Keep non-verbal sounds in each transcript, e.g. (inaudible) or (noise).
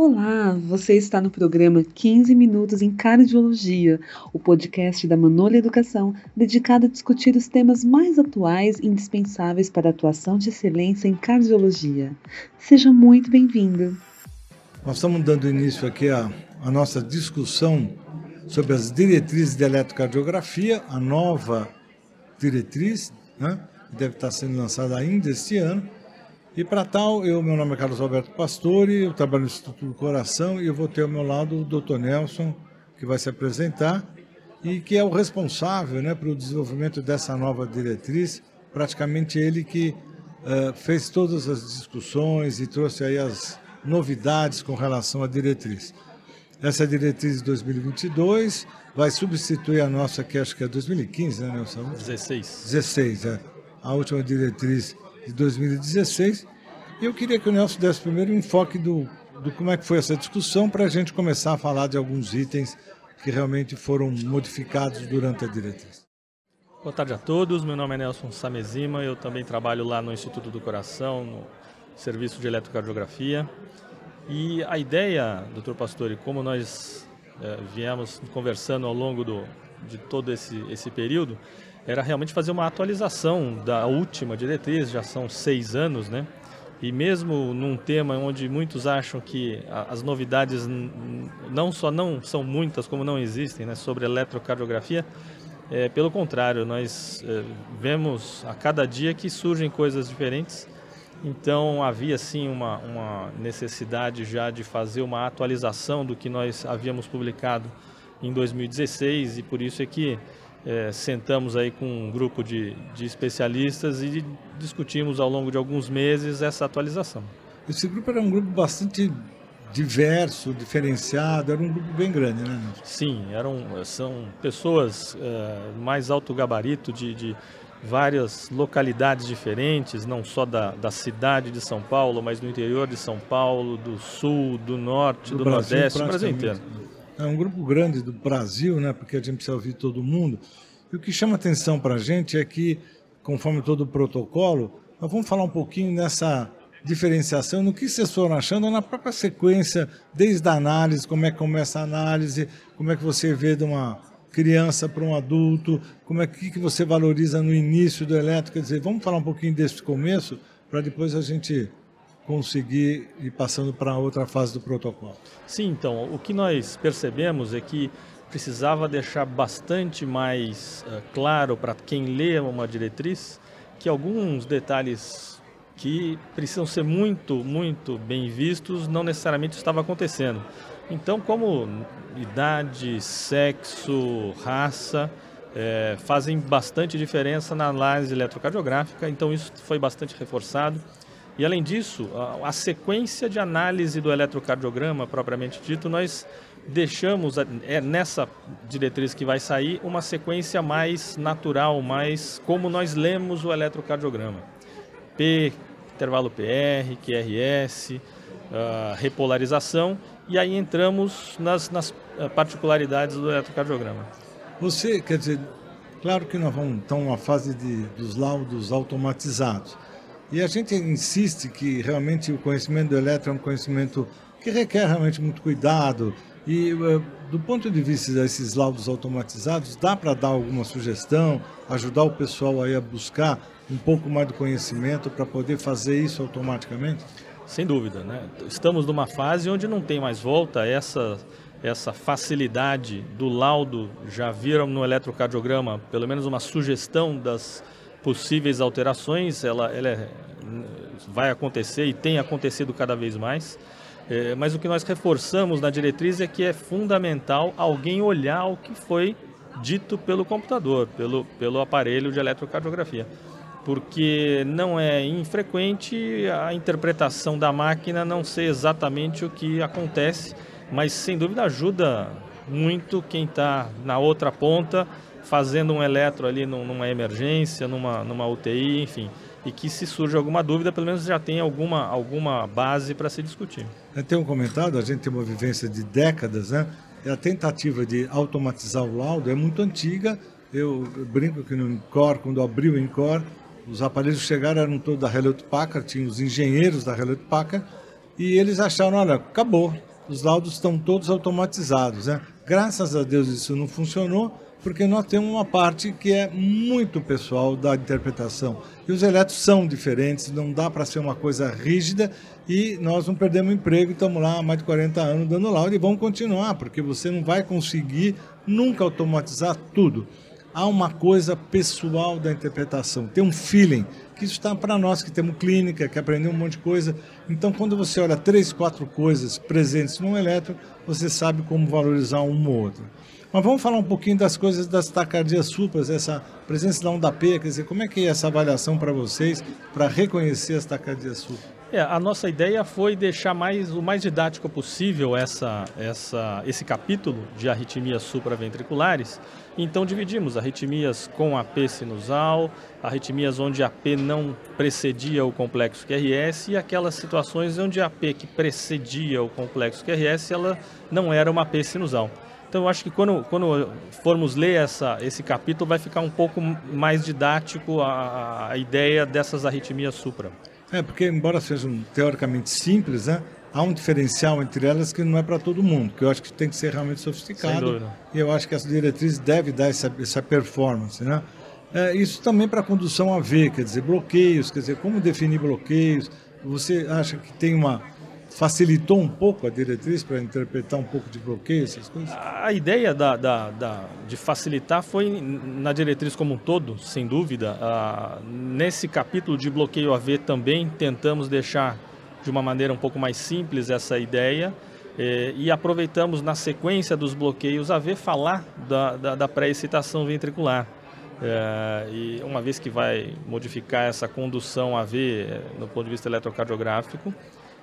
Olá, você está no programa 15 Minutos em Cardiologia, o podcast da Manolha Educação, dedicado a discutir os temas mais atuais e indispensáveis para a atuação de excelência em cardiologia. Seja muito bem-vindo. Nós estamos dando início aqui à, à nossa discussão sobre as diretrizes de eletrocardiografia, a nova diretriz, né, deve estar sendo lançada ainda este ano. E para tal, eu, meu nome é Carlos Alberto Pastore, eu trabalho no Instituto do Coração e eu vou ter ao meu lado o Dr. Nelson, que vai se apresentar e que é o responsável né, pelo desenvolvimento dessa nova diretriz, praticamente ele que uh, fez todas as discussões e trouxe aí as novidades com relação à diretriz. Essa diretriz de 2022 vai substituir a nossa, que acho que é 2015, né, Nelson? 16. 16, é. A última diretriz de 2016. E eu queria que o Nelson desse primeiro um enfoque do, do como é que foi essa discussão para a gente começar a falar de alguns itens que realmente foram modificados durante a diretriz. Boa tarde a todos, meu nome é Nelson Samezima, eu também trabalho lá no Instituto do Coração, no Serviço de Eletrocardiografia. E a ideia, doutor Pastore, como nós é, viemos conversando ao longo do, de todo esse, esse período, era realmente fazer uma atualização da última diretriz, já são seis anos, né? E mesmo num tema onde muitos acham que as novidades não só não são muitas, como não existem, né, sobre eletrocardiografia, é, pelo contrário, nós é, vemos a cada dia que surgem coisas diferentes. Então havia sim uma, uma necessidade já de fazer uma atualização do que nós havíamos publicado em 2016 e por isso é que é, sentamos aí com um grupo de, de especialistas e discutimos ao longo de alguns meses essa atualização. Esse grupo era um grupo bastante diverso, diferenciado, era um grupo bem grande, né? Sim, eram, são pessoas é, mais alto gabarito de, de, várias localidades diferentes, não só da, da cidade de São Paulo, mas do interior de São Paulo, do sul, do norte, do, do Brasil, nordeste, do Brasil inteiro. É um grupo grande do Brasil, né? Porque a gente precisa ouvir todo mundo. E o que chama atenção para a gente é que, conforme todo o protocolo, nós vamos falar um pouquinho nessa diferenciação, no que vocês foram achando na própria sequência, desde a análise, como é que começa a análise, como é que você vê de uma criança para um adulto, como é que, que você valoriza no início do elétrico, quer dizer, vamos falar um pouquinho desse começo, para depois a gente conseguir ir passando para outra fase do protocolo. Sim, então, o que nós percebemos é que precisava deixar bastante mais uh, claro para quem lê uma diretriz que alguns detalhes que precisam ser muito, muito bem vistos não necessariamente estava acontecendo. Então, como idade, sexo, raça, é, fazem bastante diferença na análise eletrocardiográfica, então isso foi bastante reforçado. E além disso, a, a, sequência de análise do eletrocardiograma propriamente dito, nós deixamos é nessa diretriz que vai sair uma sequência mais natural, mais como nós lemos o eletrocardiograma. P, intervalo PR, QRS, uh, repolarização e aí entramos nas, nas ah, particularidades do eletrocardiograma. Você, quer dizer, claro que nós vamos então uma fase de, dos laudos automatizados. E a gente insiste que realmente o conhecimento do eletro é um conhecimento que requer realmente muito cuidado. E eh, do ponto de vista desses laudos automatizados, dá para dar alguma sugestão, ajudar o pessoal aí a buscar um pouco mais do conhecimento para poder fazer isso automaticamente? Sem dúvida, né? Estamos numa fase onde não tem mais volta essa essa facilidade do laudo já viram no eletrocardiograma pelo menos uma sugestão das possíveis alterações, ela, ela é, vai acontecer e tem acontecido cada vez mais. É, mas o que nós reforçamos na diretriz é que é fundamental alguém olhar o que foi dito pelo computador, pelo, pelo aparelho de eletrocardiografia. Porque não é infrequente a interpretação da máquina não ser exatamente o que acontece, mas sem dúvida ajuda muito quem está na outra ponta fazendo um eletro ali numa emergência, numa, numa UTI, enfim. E que se surge alguma dúvida, pelo menos já tem alguma, alguma base para se discutir. Tem um comentário, a gente tem uma vivência de décadas, né? E a tentativa de automatizar o laudo é muito antiga. Eu brinco que no INCOR, quando abriu o INCOR, os aparelhos chegaram, eram todos da Hewlett Packard, tinha os engenheiros da Hewlett Packard, e eles acharam, olha, acabou, os laudos estão todos automatizados. Né? Graças a Deus isso não funcionou, porque nós temos uma parte que é muito pessoal da interpretação. E os elétrons são diferentes, não dá para ser uma coisa rígida e nós não perdemos emprego, estamos lá há mais de 40 anos dando laudo e vamos continuar, porque você não vai conseguir nunca automatizar tudo. Há uma coisa pessoal da interpretação, tem um feeling, que isso está para nós que temos clínica, que aprendemos um monte de coisa. Então, quando você olha três, quatro coisas presentes num elétron, você sabe como valorizar uma ou outra. Mas vamos falar um pouquinho das coisas das tacardias supras, essa presença da onda P, quer dizer, como é que é essa avaliação para vocês para reconhecer as tacardias supras? É, a nossa ideia foi deixar mais, o mais didático possível essa, essa, esse capítulo de arritmias supraventriculares. Então dividimos arritmias com AP sinusal, arritmias onde a P não precedia o complexo QRS e aquelas situações onde a P que precedia o complexo QRS ela não era uma P sinusal. Então, eu acho que quando, quando formos ler essa, esse capítulo, vai ficar um pouco mais didático a, a ideia dessas arritmias supra. É, porque embora sejam teoricamente simples, né, há um diferencial entre elas que não é para todo mundo, que eu acho que tem que ser realmente sofisticado. E eu acho que essa diretriz deve dar essa, essa performance, né? É, isso também para condução AV, quer dizer, bloqueios, quer dizer, como definir bloqueios. Você acha que tem uma, facilitou um pouco a diretriz para interpretar um pouco de bloqueio, essas coisas? A ideia da, da, da, de facilitar foi na diretriz como um todo, sem dúvida. Nesse capítulo de bloqueio AV também tentamos deixar de uma maneira um pouco mais simples essa ideia eh, e aproveitamos na sequência dos bloqueios AV falar da, da, da pré-excitação ventricular. É, e uma vez que vai modificar essa condução AV eh, no ponto de vista eletrocardiográfico,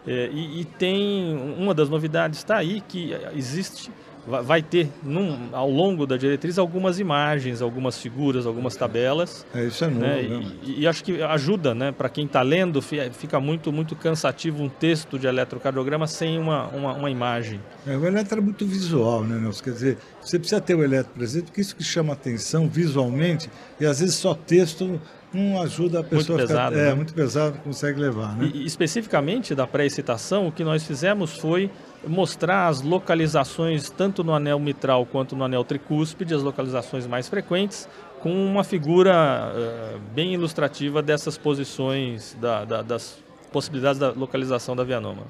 é, e, e, tem uma das novidades está aí que existe vai ter num, ao longo da diretriz algumas imagens, algumas figuras, algumas tabelas. É, isso é novo. Né? E, e, acho que ajuda, né? Para quem está lendo, fica muito, muito cansativo um texto de eletrocardiograma sem uma, uma, uma imagem. É, o eletro é muito visual, né, Nelson? Quer dizer, você precisa ter o eletro presente, porque isso que chama atenção visualmente, e às vezes só texto não ajuda a pessoa muito pesado, ficar, é, né? muito pesado, consegue levar, né? E, especificamente da pré-excitação, o que nós fizemos foi mostrar as localizações tanto no anel mitral quanto no anel tricúspide, as localizações mais frequentes, com uma figura uh, bem ilustrativa dessas posições, da, da, das possibilidades da localização da vianoma.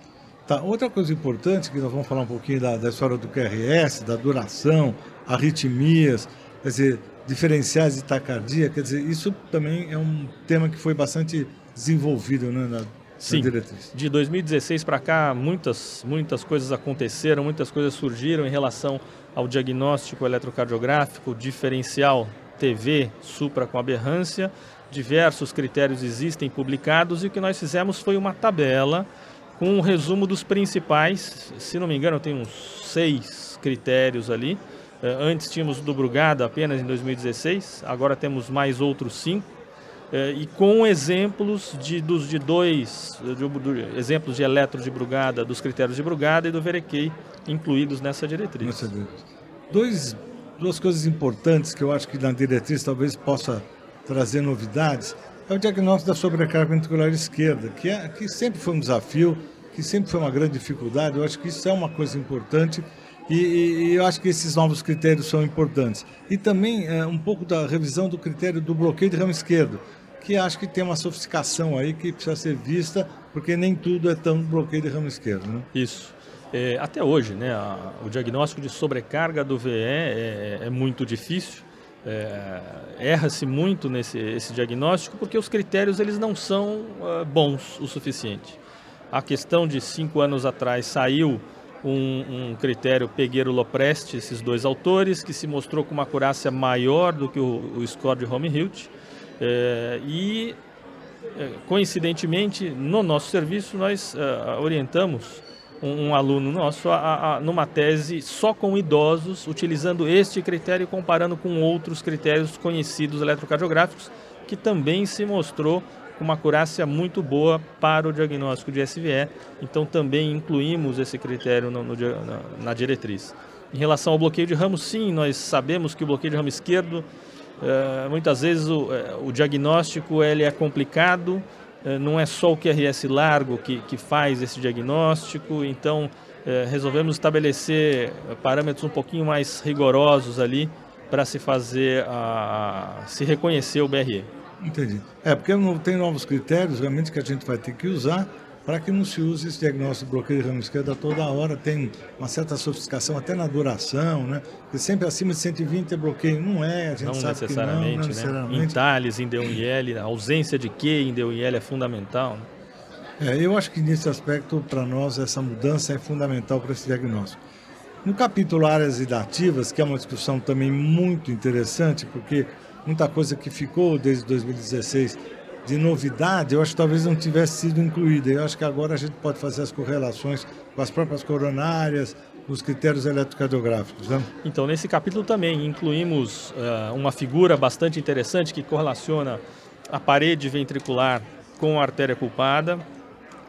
Tá, outra coisa importante, que nós vamos falar um pouquinho da, da história do QRS, da duração, arritmias, quer dizer, diferenciais de taquicardia, quer dizer, isso também é um tema que foi bastante desenvolvido né, na, Sim, de 2016 para cá, muitas, muitas coisas aconteceram, muitas coisas surgiram em relação ao diagnóstico eletrocardiográfico, diferencial TV, supra com aberrância, diversos critérios existem publicados e o que nós fizemos foi uma tabela com um resumo dos principais, se não me engano tem uns seis critérios ali, antes tínhamos do Brugada apenas em 2016, agora temos mais outros cinco. É, e com exemplos de, dos, de dois de, exemplos de eletro de Brugada, dos critérios de Brugada e do Verequei incluídos nessa diretriz. Nossa. Dois, duas coisas importantes que eu acho que na diretriz talvez possa trazer novidades é o diagnóstico da sobrecarga ventricular esquerda, que, é, que sempre foi um desafio, que sempre foi uma grande dificuldade. Eu acho que isso é uma coisa importante e, e, eu acho que esses novos critérios são importantes. E também é, um pouco da revisão do critério do bloqueio de ramo esquerdo, que acho que tem uma sofisticação aí que precisa ser vista, porque nem tudo é tão bloqueio de ramo esquerdo. Né? Isso. É, até hoje, né, a, o diagnóstico de sobrecarga do VE é, é muito difícil. É, erra-se muito nesse esse diagnóstico porque os critérios eles não são uh, bons o suficiente. A questão de cinco anos atrás saiu um, um critério Pegueiro-Lopresti, esses dois autores, que se mostrou com uma acurácia maior do que o, o score de Home-Hilt. É, e, é, coincidentemente, no nosso serviço, nós é, orientamos um, um, aluno nosso a, a, numa tese só com idosos, utilizando este critério comparando com outros critérios conhecidos eletrocardiográficos, que também se mostrou com uma acurácia muito boa para o diagnóstico de SVE, então também incluímos esse critério no, no, na, diretriz. Em relação ao bloqueio de ramo, sim, nós sabemos que o bloqueio de ramo esquerdo, é, muitas vezes o, é, o, diagnóstico ele é complicado eh, não é só o QRS largo que, que faz esse diagnóstico, então eh, resolvemos estabelecer parâmetros um pouquinho mais rigorosos ali para se fazer, a, se reconhecer o BRE. Entendi. É, porque não tem novos critérios realmente que a gente vai ter que usar para que não se use esse diagnóstico de bloqueio de ramo esquerda toda hora, tem uma certa sofisticação até na duração, né? Porque sempre acima de 120 é bloqueio, não é, a gente não sabe necessariamente, que não, não né? necessariamente. Em TALES, em DUIL, a ausência de Q em DUIL é fundamental. Né? É, eu acho que nesse aspecto, para nós, essa mudança é fundamental para esse diagnóstico. No capítulo áreas idativas, que é uma discussão também muito interessante, porque muita coisa que ficou desde 2016 de novidade, eu acho que talvez não tivesse sido incluída. Eu acho que agora a gente pode fazer as correlações com as próprias coronárias, os critérios eletrocardiográficos. Né? Então, nesse capítulo também incluímos uh, uma figura bastante interessante que correlaciona a parede ventricular com a artéria culpada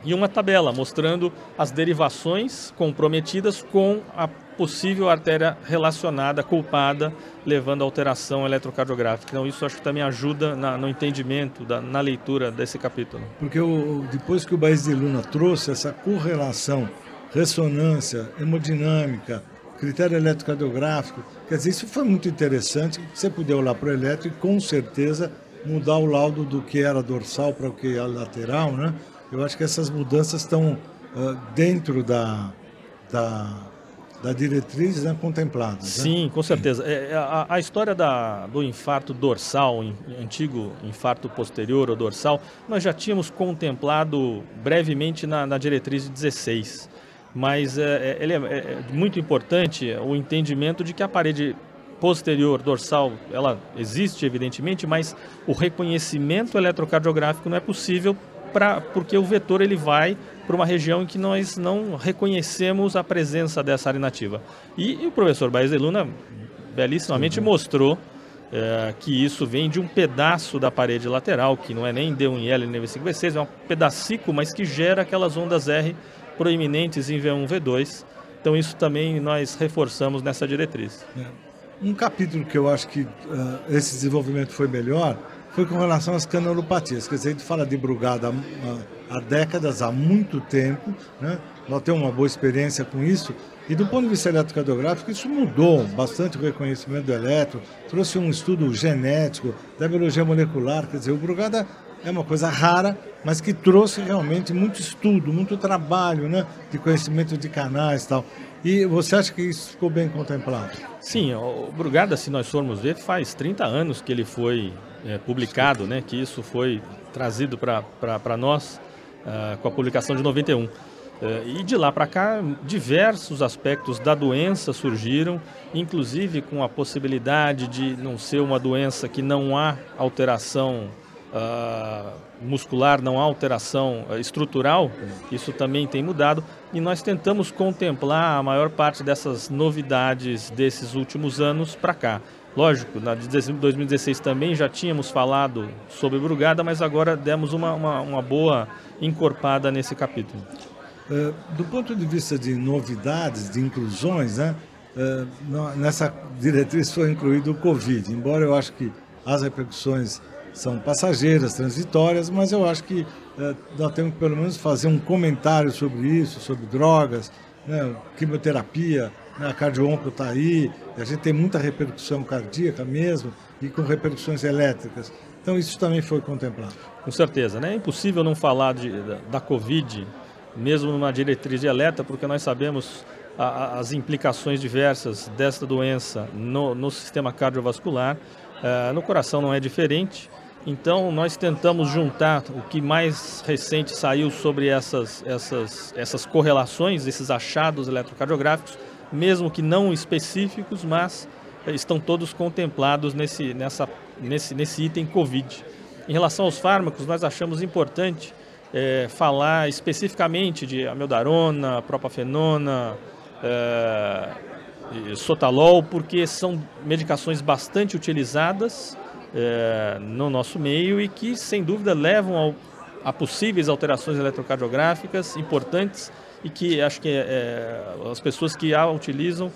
e uma tabela mostrando as derivações comprometidas com a possível artéria relacionada, culpada, levando a alteração eletrocardiográfica. Então isso acho que também ajuda na, no entendimento, da, na leitura desse capítulo. Porque o, depois que o Baís de Luna trouxe essa correlação, ressonância, hemodinâmica, critério eletrocardiográfico, quer dizer, isso foi muito interessante, você poder olhar para o eletro e com certeza mudar o laudo do que era dorsal para o que era lateral, né? Eu acho que essas mudanças estão uh, dentro da, da da diretriz né, contemplada. Sim, né? com certeza. É, é, a, a, história da, do infarto dorsal, in, antigo infarto posterior ou dorsal, nós já tínhamos contemplado brevemente na, na diretriz de 16. Mas é, é, ele é, é muito importante o entendimento de que a parede posterior dorsal, ela existe evidentemente, mas o reconhecimento eletrocardiográfico não é possível pra, porque o vetor ele vai para uma região em que nós não reconhecemos a presença dessa área nativa. E, e o professor Baez de Luna belíssimamente uhum. mostrou é, que isso vem de um pedaço da parede lateral, que não é nem D1L nem V5V6, é um pedacico, mas que gera aquelas ondas R proeminentes em V1 V2. Então isso também nós reforçamos nessa diretriz. É. Um capítulo que eu acho que uh, esse desenvolvimento foi melhor foi com relação às canalopatias. Quer dizer, a gente fala de Brugada há, há décadas, há muito tempo, né? nós temos uma boa experiência com isso. E do ponto de vista eletrocardiográfico, isso mudou bastante o reconhecimento do eletro, trouxe um estudo genético da biologia molecular. Quer dizer, o Brugada é uma coisa rara, mas que trouxe realmente muito estudo, muito trabalho né? de conhecimento de canais e tal. E você acha que isso ficou bem contemplado? Sim, o Brugada, se nós formos ver, faz 30 anos que ele foi é, publicado, né, que isso foi trazido para nós uh, com a publicação de 91. Uh, é, e de lá para cá, diversos aspectos da doença surgiram, inclusive com a possibilidade de não ser uma doença que não há alteração uh, muscular, não há alteração uh, estrutural, isso também tem mudado, e nós tentamos contemplar a maior parte dessas novidades desses últimos anos para cá. Lógico, na de 2016 também já tínhamos falado sobre Brugada, mas agora demos uma, uma, uma boa encorpada nesse capítulo. Uh, do ponto de vista de novidades, de inclusões, né, uh, nessa diretriz foi incluído o Covid, embora eu acho que as repercussões são passageiras, transitórias, mas eu acho que uh, nós temos que pelo menos fazer um comentário sobre isso, sobre drogas, né, quimioterapia, né, a cardiônco está aí, a gente tem muita repercussão cardíaca mesmo e com repercussões elétricas. Então isso também foi contemplado. Com certeza, né? É impossível não falar de, da, da Covid, mesmo numa diretriz de alerta, porque nós sabemos a, a, as implicações diversas desta doença no, no sistema cardiovascular. Uh, no coração não é diferente. Então, nós tentamos juntar o que mais recente saiu sobre essas, essas, essas correlações, esses achados eletrocardiográficos, mesmo que não específicos, mas eh, estão todos contemplados nesse, nessa, nesse, nesse item Covid. Em relação aos fármacos, nós achamos importante é, falar especificamente de amiodarona, propafenona, é, sotalol, porque são medicações bastante utilizadas é, no nosso meio e que, sem dúvida, levam ao, a possíveis alterações eletrocardiográficas importantes e que acho que é, as pessoas que a utilizam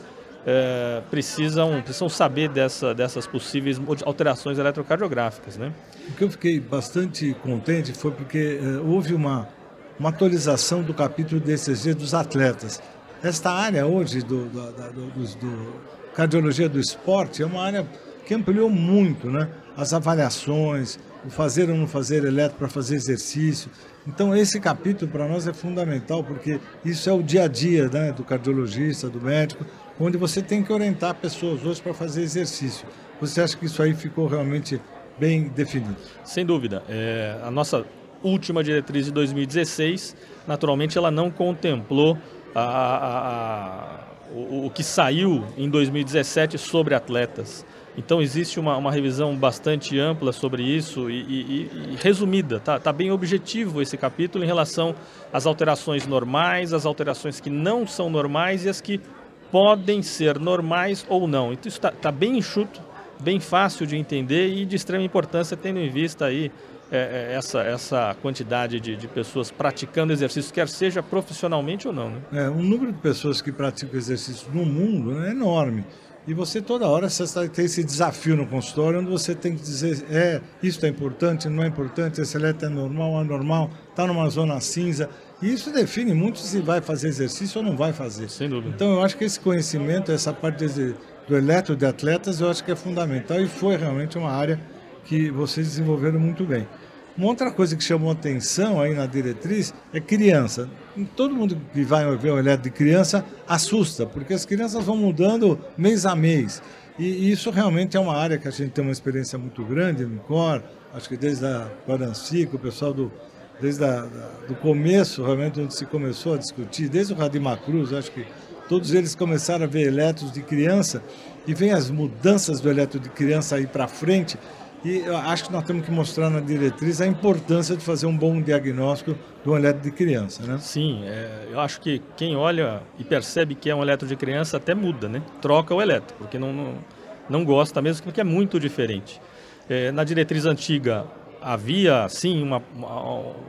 é, precisam, precisam saber dessa, dessas possíveis alterações eletrocardiográficas. Né? O que eu fiquei bastante contente foi porque é, houve uma, uma atualização do capítulo DCG dos atletas. Esta área hoje do, do, do, do cardiologia do esporte é uma área que ampliou muito, né? As avaliações, o fazer ou não fazer eletro para fazer exercício. Então esse capítulo para nós é fundamental porque isso é o dia a dia né, do cardiologista, do médico, onde você tem que orientar pessoas hoje para fazer exercício. Você acha que isso aí ficou realmente bem definido? Sem dúvida. É, a nossa última diretriz de 2016, naturalmente, ela não contemplou a, a, a, o, o que saiu em 2017 sobre atletas. Então existe uma, uma revisão bastante ampla sobre isso e, e, e resumida, tá, tá, bem objetivo esse capítulo em relação às alterações normais, as alterações que não são normais e as que podem ser normais ou não. Então isso está tá bem enxuto, bem fácil de entender e de extrema importância tendo em vista aí é, é, essa, essa quantidade de, de, pessoas praticando exercício, quer seja profissionalmente ou não. Né? É, o número de pessoas que praticam exercício no mundo é enorme. E você toda hora você tem esse desafio no consultório, onde você tem que dizer, é, isso é importante, não é importante, esse eletro é normal, anormal, está numa zona cinza. E isso define muito se vai fazer exercício ou não vai fazer. Sem dúvida. Então eu acho que esse conhecimento, essa parte do eletro de atletas, eu acho que é fundamental e foi realmente uma área que vocês desenvolveram muito bem. Uma outra coisa que chamou atenção aí na diretriz é criança. Todo mundo que vai ver o eletro de criança assusta, porque as crianças vão mudando mês a mês. E isso realmente é uma área que a gente tem uma experiência muito grande no COR, acho que desde a Guarancica, o pessoal do, desde a, do começo, realmente, onde se começou a discutir, desde o Radimar Cruz, acho que todos eles começaram a ver eletros de criança e vem as mudanças do eletro de criança aí para frente. E eu acho que nós temos que mostrar na diretriz a importância de fazer um bom diagnóstico um eletro de criança, né? Sim, é, eu acho que quem olha e percebe que é um eletro de criança até muda, né? Troca o eletro, porque não, não, não gosta mesmo, porque é muito diferente. É, na diretriz antiga, havia sim uma,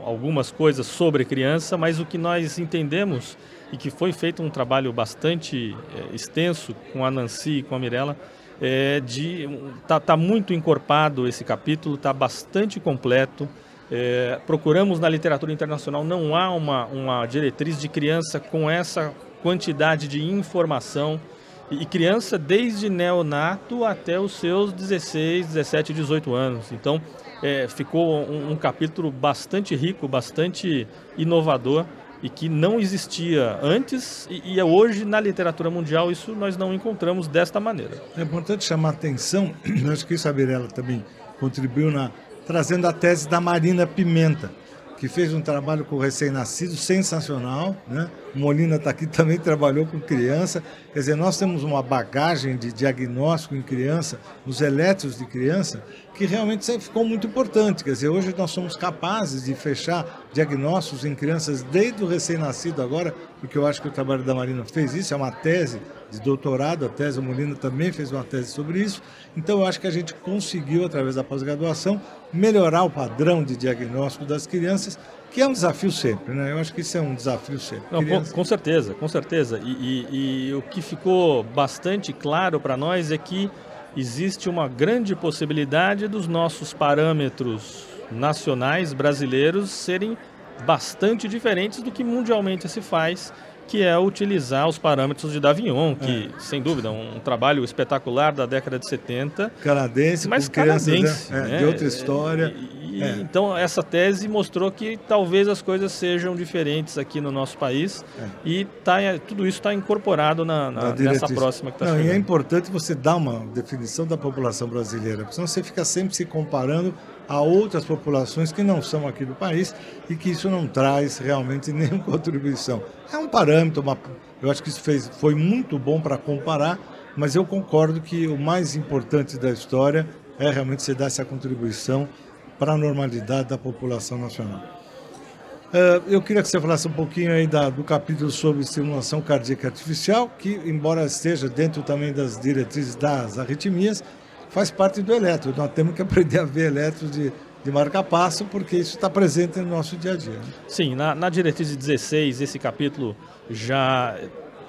algumas coisas sobre criança, mas o que nós entendemos e que foi feito um trabalho bastante é, extenso com a Nancy e com a Mirella, é de tá, tá muito encorpado esse capítulo, está bastante completo. É, procuramos na literatura internacional, não há uma, uma diretriz de criança com essa quantidade de informação. E criança desde neonato até os seus 16, 17, 18 anos. Então, é, ficou um, um, capítulo bastante rico, bastante inovador e que não existia antes e, e, hoje na literatura mundial isso nós não encontramos desta maneira. É importante chamar a atenção, (clears throat) acho que isso a também contribuiu na trazendo a tese da Marina Pimenta que fez um trabalho com recém-nascido sensacional. Né? Molina está aqui (laughs) também trabalhou com criança. Quer dizer, nós temos uma bagagem de diagnóstico em criança, nos elétricos de criança, que realmente ficou muito importante. Quer dizer, hoje nós somos capazes de fechar diagnósticos em crianças desde o recém-nascido agora, porque eu acho que o trabalho da Marina fez isso, é uma tese de doutorado, a tese, o Molina também fez uma tese sobre isso. Então eu acho que a gente conseguiu, através da pós-graduação, melhorar o padrão de diagnóstico das crianças, que é um desafio sempre, né? Eu acho que isso é um desafio sempre. Não, com, com, certeza, com certeza. E, e, e o que ficou bastante claro para nós é que existe uma grande possibilidade dos nossos parâmetros nacionais brasileiros serem bastante diferentes do que mundialmente se faz que é utilizar os parâmetros de Davignon, que, é. sem dúvida, um trabalho espetacular da década de 70. Canadense, mas canadense, né? É, de outra história. E, é. Então, essa tese mostrou que talvez as coisas sejam diferentes aqui no nosso país é. e tá, tudo isso está incorporado na, na nessa próxima que está chegando. E é importante você dar uma definição da população brasileira, porque senão você fica sempre se comparando a outras populações que não são aqui do país e que isso não traz realmente (laughs) nenhuma contribuição. É um parâmetro, uma, eu acho que isso fez, foi muito bom para comparar, mas eu concordo que o mais importante da história é realmente você dar essa contribuição para a normalidade da população nacional. Uh, eu queria que você falasse um pouquinho aí da, do capítulo sobre estimulação cardíaca artificial, que, embora esteja dentro também das diretrizes das arritmias, faz parte do eletro. Nós temos que aprender a ver eletros de, de marca-passo, porque isso está presente no nosso dia a dia. Né? Sim, na, na diretriz 16, esse capítulo já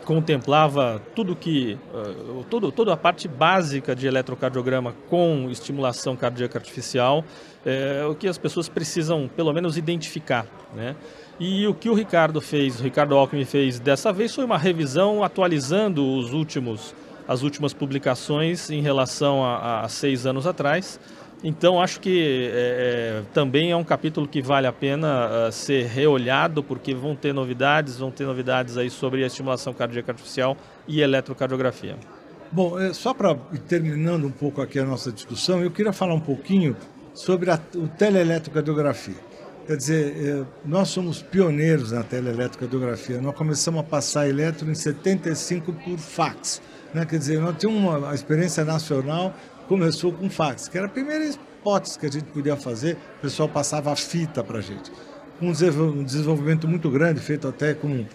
contemplava tudo que uh, tudo, toda a parte básica de eletrocardiograma com estimulação cardíaca artificial, é, o que as pessoas precisam pelo menos identificar, né? E o que o Ricardo fez, o Ricardo Alckmin fez dessa vez foi uma revisão atualizando os últimos as últimas publicações em relação a, a seis anos atrás. Então, acho que é, é, também é um capítulo que vale a pena uh, ser reolhado, porque vão ter novidades, vão ter novidades aí sobre a estimulação cardíaca artificial e eletrocardiografia. Bom, é, só para terminando um pouco aqui a nossa discussão, eu queria falar um pouquinho sobre a, o teleeletrocardiografia. Quer dizer, é, nós somos pioneiros na teleeletrocardiografia. Nós começamos a passar eletro em 75 por fax. Né? Quer dizer, nós tínhamos uma experiência nacional começou com fax, que era a primeira hipótese que a gente podia fazer, o pessoal passava a fita para a gente. Um desenvolvimento muito grande, feito até com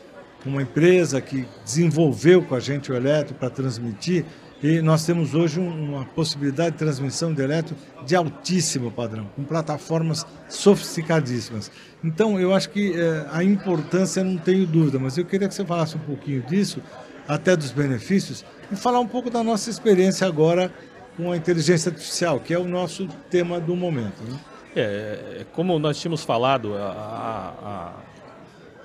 uma empresa que desenvolveu com a gente o eletro para transmitir, e nós temos hoje uma possibilidade de transmissão de eletro de altíssimo padrão, com plataformas sofisticadíssimas. Então, eu acho que é, a importância não tenho dúvida, mas eu queria que você falasse um pouquinho disso, até dos benefícios, e falar um pouco da nossa experiência agora com a inteligência artificial, que é o nosso tema do momento. Né? É, como nós tínhamos falado, a, a,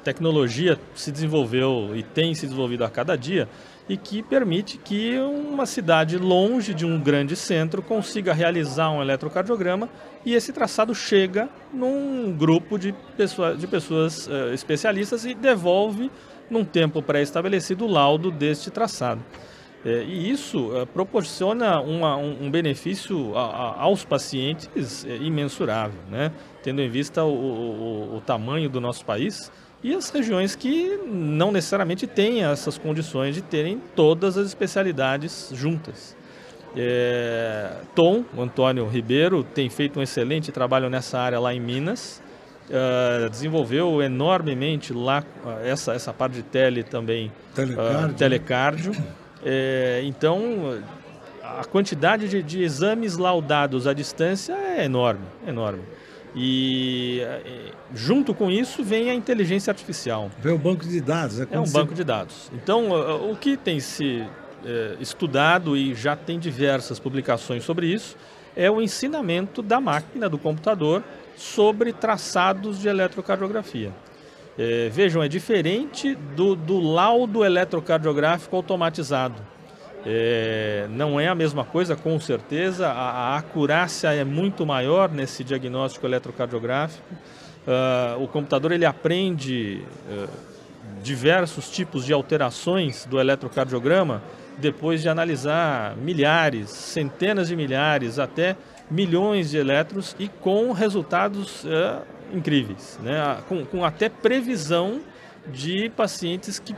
tecnologia se desenvolveu e tem se desenvolvido a cada dia e que permite que uma cidade longe de um grande centro consiga realizar um eletrocardiograma e esse traçado chega num grupo de, pessoa, de pessoas uh, especialistas e devolve num tempo pré-estabelecido o laudo deste traçado. É, e isso é, proporciona uma, um, um, benefício a, a, aos pacientes é, imensurável, né? tendo em vista o, o, o, tamanho do nosso país e as regiões que não necessariamente têm essas condições de terem todas as especialidades juntas. É, Tom, Antônio Ribeiro, tem feito um excelente trabalho nessa área lá em Minas. Uh, desenvolveu enormemente lá uh, essa, essa parte de tele também, telecárdio. Uh, telecárdio é, então, a quantidade de, de, exames laudados à distância é enorme, enorme. E junto com isso vem a inteligência artificial. Vem o banco de dados. É, é um se... banco de dados. Então, o que tem se é, estudado e já tem diversas publicações sobre isso é o ensinamento da máquina, do computador, sobre traçados de eletrocardiografia. É, vejam, é diferente do, do laudo eletrocardiográfico automatizado. É, não é a mesma coisa, com certeza, a, a acurácia é muito maior nesse diagnóstico eletrocardiográfico. Uh, o computador ele aprende uh, diversos tipos de alterações do eletrocardiograma depois de analisar milhares, centenas de milhares, até milhões de eletros e com resultados uh, incríveis, né? com, com até previsão de pacientes que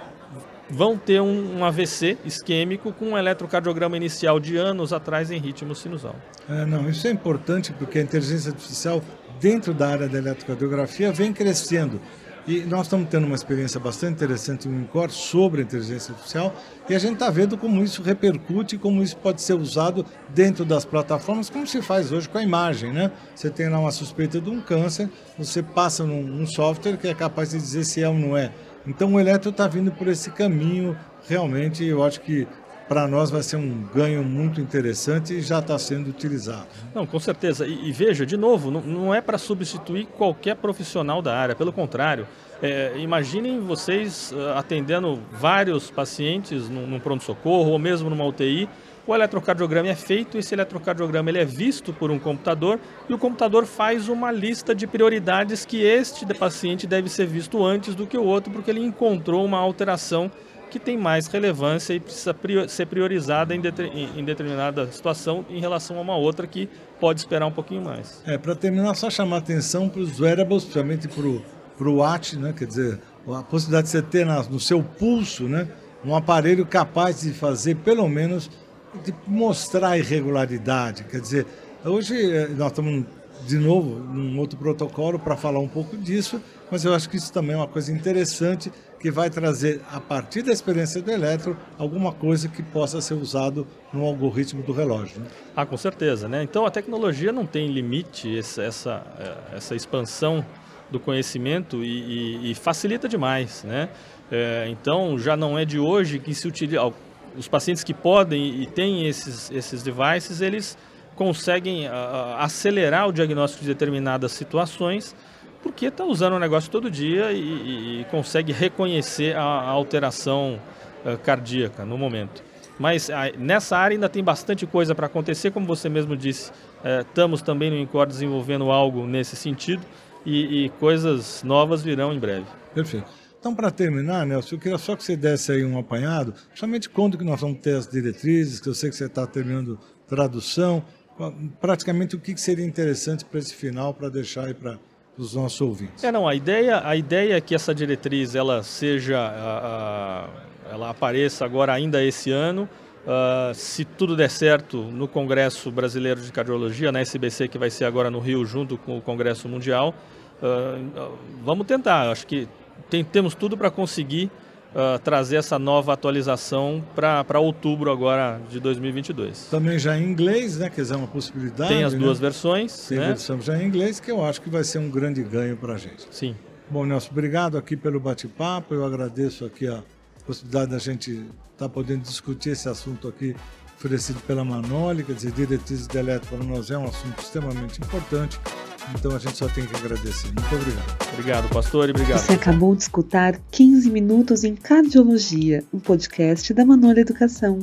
vão ter um, um, AVC isquêmico com um eletrocardiograma inicial de anos atrás em ritmo sinusal. É, não, isso é importante porque a inteligência artificial dentro da área da eletrocardiografia vem crescendo. E nós estamos tendo uma experiência bastante interessante no INCOR sobre a inteligência artificial e a gente está vendo como isso repercute, como isso pode ser usado dentro das plataformas, como se faz hoje com a imagem, né? Você tem lá uma suspeita de um câncer, você passa num, num software que é capaz de dizer se é ou não é. Então o eletro está vindo por esse caminho, realmente eu acho que para nós vai ser um ganho muito interessante e já está sendo utilizado. Não, com certeza. E, e veja, de novo, não, não é para substituir qualquer profissional da área, pelo contrário. É, imaginem vocês uh, atendendo vários pacientes num, num pronto-socorro ou mesmo numa UTI. O eletrocardiograma é feito, esse eletrocardiograma ele é visto por um computador e o computador faz uma lista de prioridades que este paciente deve ser visto antes do que o outro, porque ele encontrou uma alteração que tem mais relevância e precisa ser priorizada em, em, determinada situação em relação a uma outra que pode esperar um pouquinho mais. É, para terminar, só chamar atenção para os wearables, principalmente para o watch, né? quer dizer, a possibilidade de você ter na, no seu pulso né? um aparelho capaz de fazer, pelo menos, de mostrar irregularidade. Quer dizer, hoje eh, nós estamos de novo num outro protocolo para falar um pouco disso, mas eu acho que isso também é uma coisa interessante que vai trazer, a partir da experiência do eletro, alguma coisa que possa ser usado no algoritmo do relógio. Né? Ah, com certeza. Né? Então a tecnologia não tem limite, essa, essa, eh, essa expansão do conhecimento e, e, e facilita demais. Né? É, então, já não é de hoje que se utiliza. Os pacientes que podem e têm esses, esses devices, eles conseguem uh, acelerar o diagnóstico de determinadas situações, porque está usando o negócio todo dia e, e, e consegue reconhecer a, a alteração uh, cardíaca no momento. Mas uh, nessa área ainda tem bastante coisa para acontecer, como você mesmo disse, eh, estamos também no INCOR desenvolvendo algo nesse sentido e, e coisas novas virão em breve. Perfeito. Então, para terminar, Nelson, eu queria só que você desse aí um apanhado, somente quando que nós vamos ter as diretrizes, que eu sei que você está terminando tradução, praticamente o que seria interessante para esse final, para deixar aí para os nossos ouvintes. É, não, a ideia, a ideia é que essa diretriz ela seja, a, a, ela apareça agora ainda esse ano, Uh, se tudo der certo no Congresso Brasileiro de Cardiologia, na SBC, que vai ser agora no Rio, junto com o Congresso Mundial, uh, vamos tentar. Acho que tem, temos tudo para conseguir uh, trazer essa nova atualização para outubro agora de 2022. Também já em inglês, né? Quer dizer, é uma possibilidade. Tem as né? duas versões. Tem né? versão já em inglês, que eu acho que vai ser um grande ganho para a gente. Sim. Bom, Nelson, obrigado aqui pelo bate-papo. Eu agradeço aqui a possibilidade da gente estar tá podendo discutir esse assunto aqui oferecido pela Manoli, quer dizer, diretrizes de elétrica para nós é um assunto extremamente importante. Então a gente só tem que agradecer. Muito obrigado. Obrigado, pastor, e obrigado. Você acabou de escutar 15 Minutos em Cardiologia, um podcast da Manola Educação.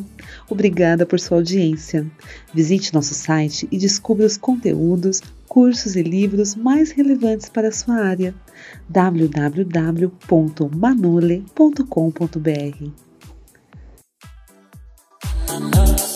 Obrigada por sua audiência. Visite nosso site e descubra os conteúdos, cursos e livros mais relevantes para a sua área. www.manole.com.br